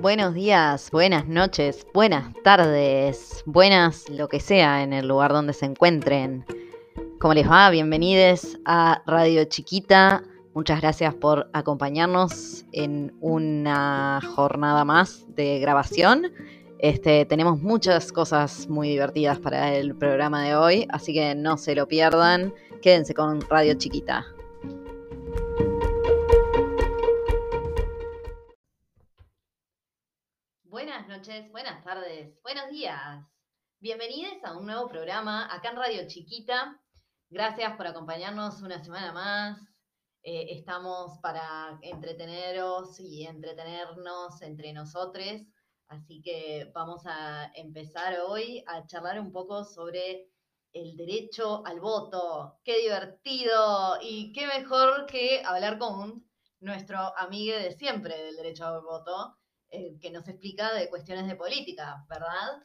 Buenos días, buenas noches, buenas tardes, buenas lo que sea en el lugar donde se encuentren. ¿Cómo les va? Bienvenidos a Radio Chiquita. Muchas gracias por acompañarnos en una jornada más de grabación. Este, tenemos muchas cosas muy divertidas para el programa de hoy, así que no se lo pierdan. Quédense con Radio Chiquita. Buenas tardes, buenos días. Bienvenidos a un nuevo programa acá en Radio Chiquita. Gracias por acompañarnos una semana más. Eh, estamos para entreteneros y entretenernos entre nosotros. Así que vamos a empezar hoy a charlar un poco sobre el derecho al voto. ¡Qué divertido! Y qué mejor que hablar con nuestro amigo de siempre del derecho al voto, eh, que nos explica de cuestiones de política, ¿verdad?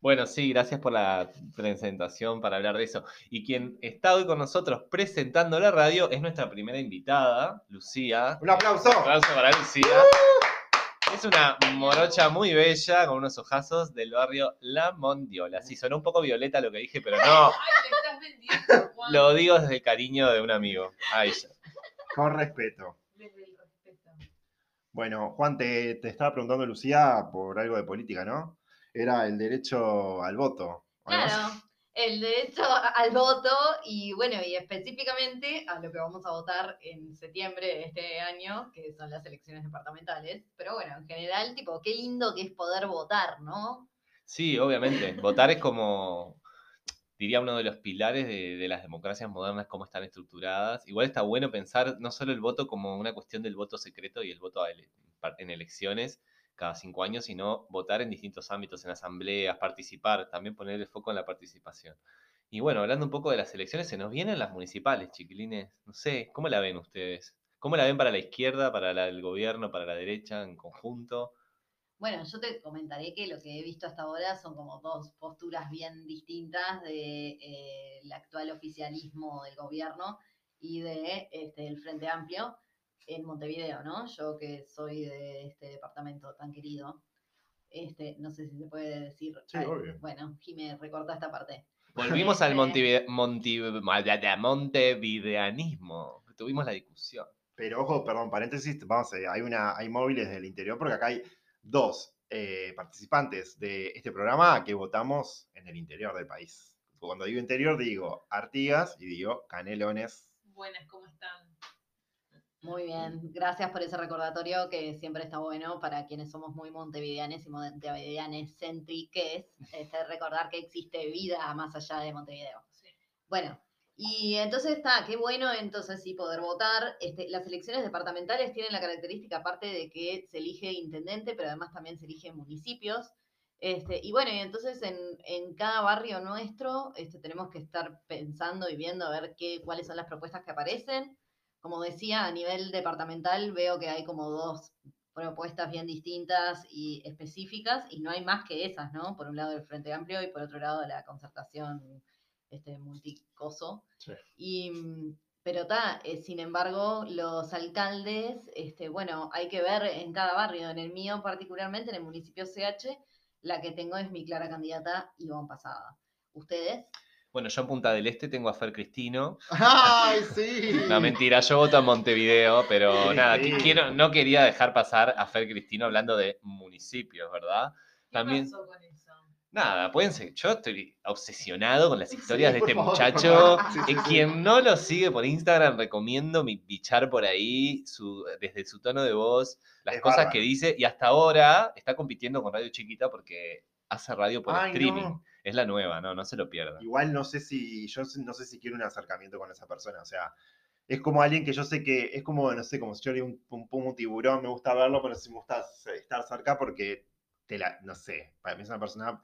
Bueno, sí, gracias por la presentación para hablar de eso. Y quien está hoy con nosotros presentando la radio es nuestra primera invitada, Lucía. Un aplauso. Un aplauso para Lucía. Es una morocha muy bella con unos ojazos del barrio La Mondiola. Sí, sonó un poco violeta lo que dije, pero no. Ay, estás vendiendo, Juan. Lo digo desde el cariño de un amigo. A ella. Con respeto. Bueno, Juan, te, te estaba preguntando Lucía por algo de política, ¿no? Era el derecho al voto. Claro, el derecho al voto y bueno, y específicamente a lo que vamos a votar en septiembre de este año, que son las elecciones departamentales. Pero bueno, en general, tipo, qué lindo que es poder votar, ¿no? Sí, obviamente. Votar es como, diría, uno de los pilares de, las democracias modernas, cómo están estructuradas. Igual está bueno pensar no solo el voto como una cuestión del voto secreto y el voto en elecciones cada cinco años, sino votar en distintos ámbitos, en asambleas, participar, también poner el foco en la participación. Y bueno, hablando un poco de las elecciones, se nos vienen las municipales, chiquilines. No sé, ¿cómo la ven ustedes? ¿Cómo la ven para la izquierda, para la- el gobierno, para la derecha en conjunto? Bueno, yo te comentaré que lo que he visto hasta ahora son como dos posturas bien distintas de eh, el actual oficialismo del gobierno y de este, el Frente Amplio en Montevideo, ¿no? Yo que soy de este departamento tan querido, este, no sé si se puede decir. Sí, Ay, obvio. Bueno, Jimé, recorta esta parte. Volvimos al montive- montive- montevideanismo. Tuvimos la discusión. Pero ojo, perdón, paréntesis, vamos a, hay, una, hay móviles del interior porque acá hay dos eh, participantes de este programa que votamos en el interior del país. Cuando digo interior digo Artigas y digo Canelones. Buenas, ¿cómo están? Muy bien, gracias por ese recordatorio que siempre está bueno para quienes somos muy montevideanes y montevideanes céntriques, este, recordar que existe vida más allá de Montevideo. Sí. Bueno, y entonces está, qué bueno entonces sí poder votar. Este, las elecciones departamentales tienen la característica, aparte de que se elige intendente, pero además también se eligen municipios. Este, y bueno, entonces en, en cada barrio nuestro este, tenemos que estar pensando y viendo a ver qué, cuáles son las propuestas que aparecen. Como decía, a nivel departamental veo que hay como dos propuestas bien distintas y específicas, y no hay más que esas, ¿no? Por un lado el Frente Amplio y por otro lado la concertación este, multicoso. Sí. Y, pero está, sin embargo, los alcaldes, este, bueno, hay que ver en cada barrio, en el mío particularmente, en el municipio CH, la que tengo es mi clara candidata Ivonne Pasada. ¿Ustedes? Bueno, yo en Punta del Este tengo a Fer Cristino. ¡Ay, sí! No, mentira, yo voto en Montevideo, pero Sí, nada, sí. quiero, no quería dejar pasar a Fer Cristino hablando de municipios, ¿verdad? ¿Qué También, pasó con eso? Nada, pueden ser, yo estoy obsesionado con las historias de este favor, muchacho. Sí, Eh. Quien no lo sigue por Instagram, recomiendo mi bichar por ahí, su, desde su tono de voz, las Es cosas que dice, y hasta ahora está compitiendo con Radio Chiquita porque hace radio por Ay, streaming. no. Es la nueva, no, no se lo pierdan. Igual no sé si, yo no sé si quiero un acercamiento con esa persona, o sea, es como alguien que yo sé que, es como, no sé, como si yo le un, un, un tiburón, me gusta verlo, pero sí me gusta estar cerca porque, te la, no sé, para mí es una persona,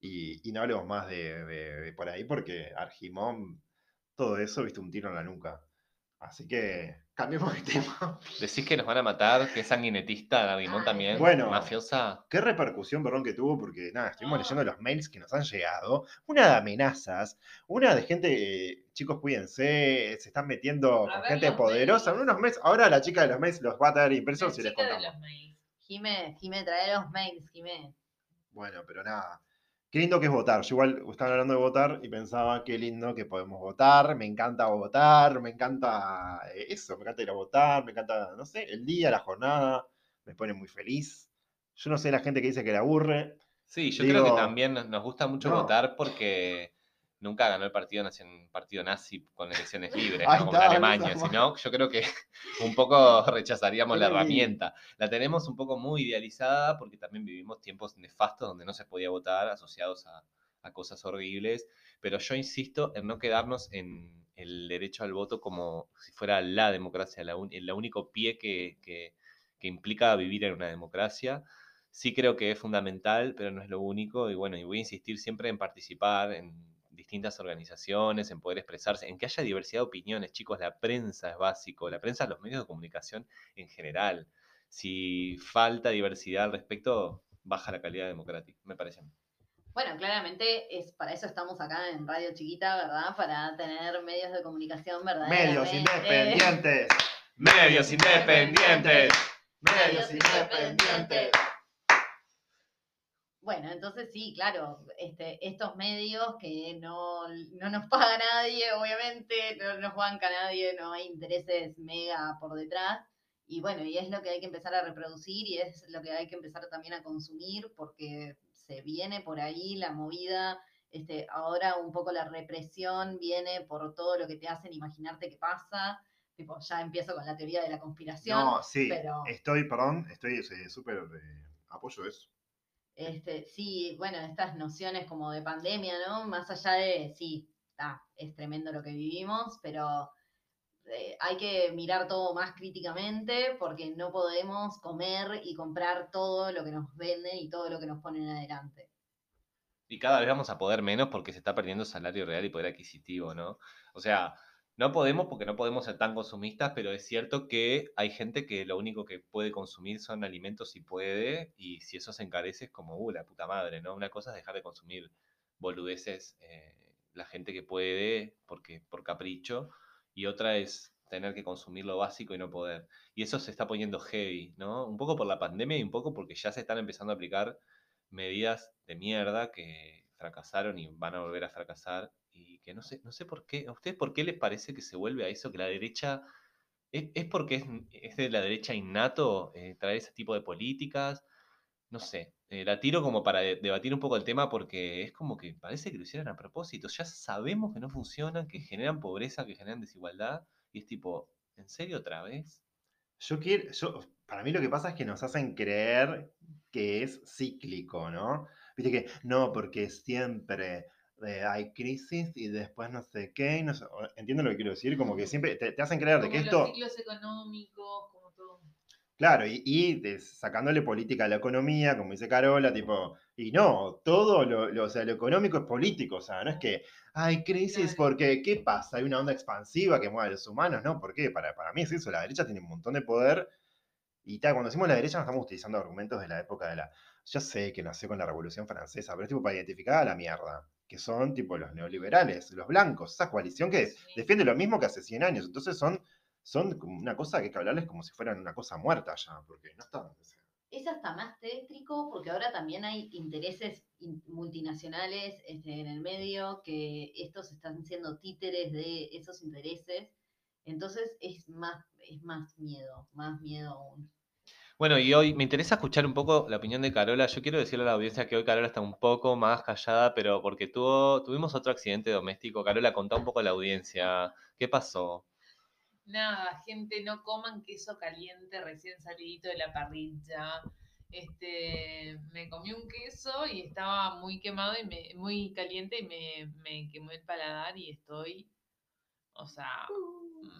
y, y no hablemos más de, de- de por ahí porque Argimón, todo eso, viste, un tiro en la nuca. Así que, cambiemos de tema. Decís que nos van a matar, que es sanguinetista, Dargimón Ay, también, Bueno. mafiosa. ¿Qué repercusión, perdón, que tuvo? Porque, nada, estuvimos No. leyendo los mails que nos han llegado. Una de amenazas, una de gente, eh, chicos, cuídense, se están metiendo A con ver gente poderosa. En unos meses, ahora la chica de los mails los va a traer impresos y les chica de contamos. los mails. Jime, Jime, trae los mails, Jime. Bueno, pero nada. Qué lindo que es votar. Yo igual estaba hablando de votar y pensaba qué lindo que podemos votar. Me encanta votar, me encanta eh, eso, me encanta ir a votar, me encanta, no sé, el día, la jornada, me pone muy feliz. Yo no sé la gente que dice que le aburre. Sí, yo creo que también nos- nos gusta mucho no. votar porque nunca ganó el partido, nacion- partido nazi con elecciones libres, ¿no? como está, Alemania. esa Si no, yo creo que un poco rechazaríamos la herramienta. La tenemos un poco muy idealizada porque también vivimos tiempos nefastos donde no se podía votar, asociados a, a cosas horribles. Pero yo insisto en no quedarnos en el derecho al voto como si fuera la democracia, la un- el único pie que, que- que implica vivir en una democracia. Sí creo que es fundamental, pero no es lo único. Y bueno, y voy a insistir siempre en participar en distintas organizaciones, en poder expresarse, en que haya diversidad de opiniones. Chicos, la prensa es básico, la prensa, los medios de comunicación en general. Si falta diversidad al respecto, baja la calidad democrática, me parece. Bueno, claramente es para eso estamos acá en Radio Chiquita, ¿verdad? Para tener medios de comunicación Medios verdaderamente. independientes. Medios independientes. Medios independientes. Bueno, entonces sí, claro, este, estos medios que no, no nos paga nadie, obviamente, no nos banca nadie, no hay intereses mega por detrás. Y bueno, y es lo que hay que empezar a reproducir y es lo que hay que empezar también a consumir porque se viene por ahí la movida. Este, ahora un poco la represión viene por todo lo que te hacen imaginarte que pasa. Tipo, ya empiezo con la teoría de la conspiración. No, sí, pero- estoy, perdón, estoy eh, súper eh, apoyo eso. Este, sí, bueno, estas nociones como de pandemia, ¿no? Más allá de, sí, está, es tremendo lo que vivimos, pero eh, hay que mirar todo más críticamente porque no podemos comer y comprar todo lo que nos venden y todo lo que nos ponen adelante. Y cada vez vamos a poder menos porque se está perdiendo salario real y poder adquisitivo, ¿no? O sea, no podemos porque no podemos ser tan consumistas, pero es cierto que hay gente que lo único que puede consumir son alimentos si puede, y si eso se encarece es como, uh, la puta madre, ¿no? Una cosa es dejar de consumir boludeces eh, la gente que puede porque por capricho, y otra es tener que consumir lo básico y no poder. Y eso se está poniendo heavy, ¿no? Un poco por la pandemia y un poco porque ya se están empezando a aplicar medidas de mierda que fracasaron y van a volver a fracasar y que no sé, no sé por qué, ¿a ustedes por qué les parece que se vuelve a eso, que la derecha, es, es porque es, es de la derecha innato eh, traer ese tipo de políticas? No sé, eh, la tiro como para de- debatir un poco el tema porque es como que parece que lo hicieron a propósito, ya sabemos que no funcionan, que generan pobreza, que generan desigualdad y es tipo, ¿en serio otra vez? Yo quiero, yo, para mí lo que pasa es que nos hacen creer que es cíclico, ¿no? Viste que no, porque siempre eh, hay crisis y después no sé qué, no sé- entiendo lo que quiero decir, como que siempre te, te hacen creer de que los esto, ciclos económicos, como todo. claro, y, y de- sacándole política a la economía, como dice Carola, tipo, y no, todo lo, lo- o sea, lo económico es político, o sea, no es que hay crisis Claro. porque, ¿qué pasa? Hay una onda expansiva que mueve a los humanos, ¿no? ¿Por qué? Para, para mí es eso, la derecha tiene un montón de poder y tal, cuando decimos la derecha no estamos utilizando argumentos de la época de la... Ya sé que nació con la Revolución Francesa, pero es tipo para identificar a la mierda, que son tipo los neoliberales, los blancos, esa coalición que defiende lo mismo que hace 100 años. Entonces son, son una cosa que hay que hablarles como si fueran una cosa muerta ya, porque no están... Es hasta más tétrico porque ahora también hay intereses in- multinacionales este, en el medio que estos están siendo títeres de esos intereses. Entonces es más, es más miedo, más miedo aún. Bueno, y hoy me interesa escuchar un poco la opinión de Carola. Yo quiero decirle a la audiencia que hoy Carola está un poco más callada, pero porque tuvo, tuvimos otro accidente doméstico. Carola, contá un poco a la audiencia. ¿Qué pasó? Nada, gente, no coman queso caliente recién salidito de la parrilla. Este, me comí un queso y estaba muy quemado y me, muy caliente y me, me quemó el paladar y estoy, o sea,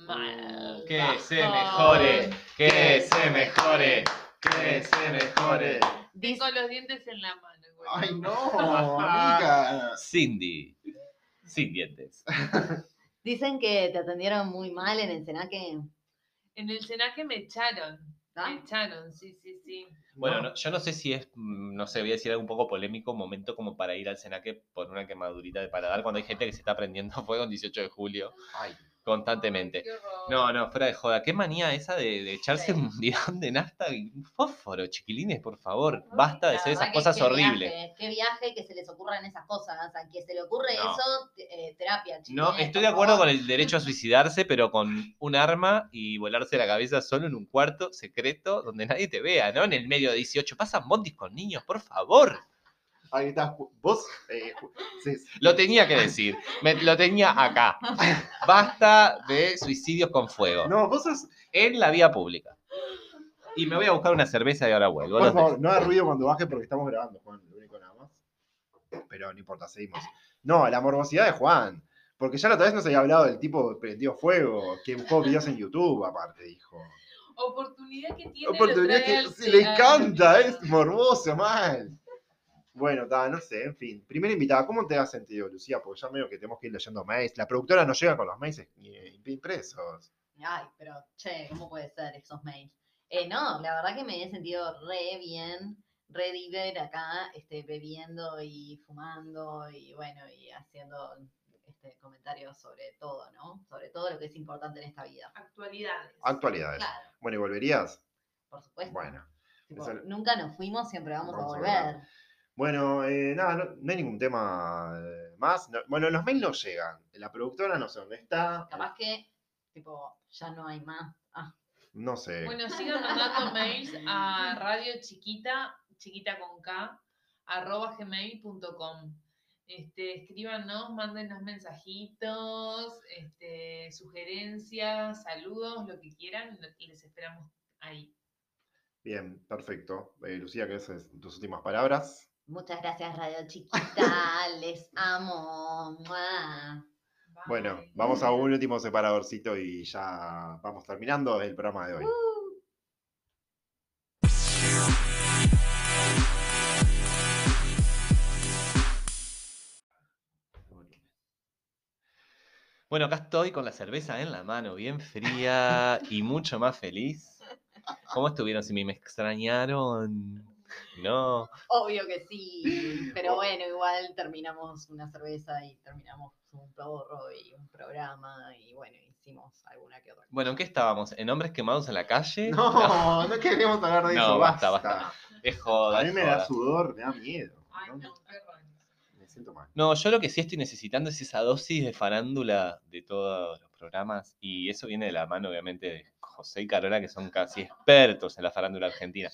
mal. Que se mejore, que se mejore, que se mejore. Tengo los dientes en la mano. igual. ¡Ay, no, amiga! Cindy, sin dientes. Dicen que te atendieron muy mal en el Senaque. En el cenaje me echaron. ¿ah? Me echaron, sí, sí, sí. Bueno, no- yo no sé si es, mm, no sé, voy a decir algo un poco polémico, momento como para ir al Senaque por una quemadurita de paladar cuando hay gente que se está prendiendo fuego el 18 de julio. Ay, constantemente. No, no, fuera de joda. Qué manía esa de, de echarse Sí. un bidón de nafta y un fósforo, chiquilines, por favor. Basta de hacer esas cosas qué horribles. Viaje, qué viaje que se les ocurran esas cosas. A que se le ocurre No. eso, eh, terapia. No, estoy de acuerdo con el derecho a suicidarse, pero con un arma y volarse la cabeza solo en un cuarto secreto donde nadie te vea, ¿no? En el medio de 18. Pasan bondis con niños, por favor. Ahí está. Vos, eh, sí, Lo tenía que decir. Me- lo tenía acá. Basta de suicidios con fuego. No, vos sos. En la vía pública. Y me voy a buscar una cerveza y ahora vuelvo. Por favor, no haga ruido cuando baje porque estamos grabando, Juan. Lo único nada más. Pero no importa, seguimos. No, la morbosidad de Juan. Porque ya la otra vez nos había hablado del tipo que prendió fuego, que buscó videos en YouTube, aparte, dijo. Oportunidad que tiene. Oportunidad que sí, le encanta, es morboso, mal. Bueno, ta, no sé, en fin. Primera invitada, ¿cómo te has sentido, Lucía? Porque ya medio que tenemos que ir leyendo mails. La productora no llega con los mails eh, impresos. Ay, pero, che, ¿cómo puede ser esos mails? Eh, no, la verdad que me he sentido re bien, re diver acá, este, bebiendo y fumando y bueno, y haciendo este, comentarios sobre todo, ¿no? Sobre todo lo que es importante en esta vida. Actualidades. Actualidades. Claro, Bueno, ¿y volverías? por supuesto. Bueno. Tipo, nunca nos fuimos, siempre vamos, Vamos a volver. Bueno, eh, nada, no, no hay ningún tema eh, más. No- bueno, los mails no llegan. La productora no sé dónde está. Capaz que, tipo, ya no hay más. Ah, No sé. Bueno, sigan mandando mails a radio chiquita, chiquita con K, arroba gmail.com. Este, escríbanos, mándenos mensajitos, este, sugerencias, saludos, lo que quieran, y les esperamos ahí. Bien, perfecto. Eh, Lucía, ¿qué es tus últimas palabras? Muchas gracias, Radio Chiquita. Les amo. Mua. Bueno, vamos a un último separadorcito y ya vamos terminando el programa de hoy. Bueno, acá estoy con la cerveza en la mano, bien fría y mucho más feliz. ¿Cómo estuvieron? Si me extrañaron. No. Obvio que sí, pero bueno, igual terminamos una cerveza y terminamos un porro y un programa y bueno, hicimos alguna que otra. Bueno, ¿en qué estábamos? ¿En hombres quemados en la calle? No, no queremos hablar de No, eso. basta, basta. basta. Es joda, A mí me da sudor, me da miedo. Ay, ¿no? no. Me siento mal. No, yo lo que sí estoy necesitando es esa dosis de farándula de todos los programas. Y eso viene de la mano, obviamente, de José y Carola, que son casi expertos en la farándula argentina.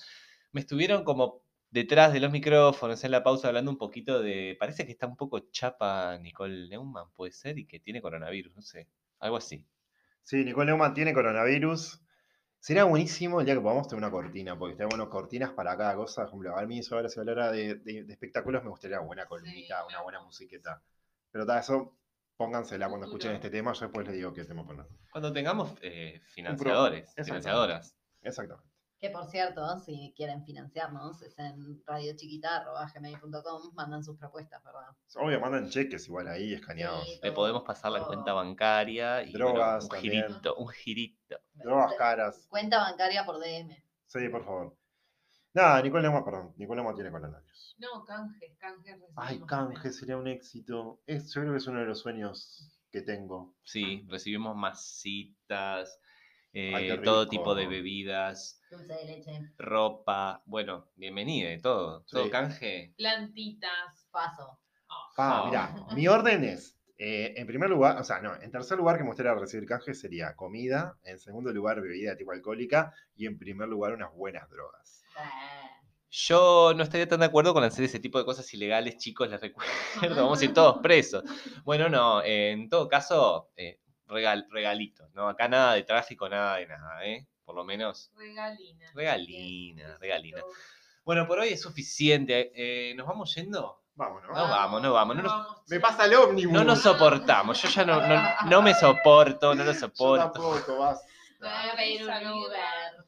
Me estuvieron como detrás de los micrófonos en la pausa hablando un poquito de. Parece que está un poco chapa Nicole Neumann, puede ser, y que tiene coronavirus, no sé. Algo así. Sí, Nicole Neumann tiene coronavirus. Sería buenísimo el día que podamos tener una cortina, porque bueno cortinas para cada cosa. Por ejemplo, a mí eso ahora si hablara de, de- de espectáculos me gustaría una buena columnita, Sí, una buena musiqueta. Pero tal, eso póngansela cuando escuchen este tema, yo después les digo qué tema poner. Cuando tengamos eh, financiadores, Exactamente. financiadoras. Exactamente. Que por cierto, si quieren financiarnos, es en radiochiquita.gmail.com, mandan sus propuestas, ¿verdad? Obvio, mandan cheques igual ahí escaneados. Sí. Le podemos pasar la cuenta bancaria y bueno, Drogas un también. girito, un girito. Drogas caras. Cuenta bancaria por DM. Sí, por favor. Nada, Nicole Neumann, perdón. Nicole Neumann tiene coronavirus. No, canjes, canjes. Ay, recibimos canje, también. sería un éxito. Es, yo creo que es uno de los sueños que tengo. Sí, recibimos masitas, Ay, eh, todo tipo de bebidas, Dulce de leche. ropa. Bueno, bienvenida y todo. Todo Sí. canje. Plantitas. Paso. Ah, Oh. mira, mi orden es, eh, en primer lugar, o sea, no, en tercer lugar que me gustaría recibir canje sería comida, en segundo lugar bebida tipo alcohólica y en primer lugar unas buenas drogas. Eh, Yo no estaría tan de acuerdo con hacer ese tipo de cosas ilegales, chicos, les recuerdo, vamos a ir todos presos. Bueno, no, eh, en todo caso, eh, regal, regalitos, ¿no? Acá nada de tráfico, nada de nada, ¿eh? Por lo menos. Regalina. Regalina, regalina. Bueno, por hoy es suficiente. ¿Nos vamos yendo? Vámonos. No vamos, no vamos. No nos... vamos me pasa el ómnibus. No nos soportamos. Yo ya no, no, no me soporto, no lo soporto. Yo tampoco, vas. Voy a pedir un Uber.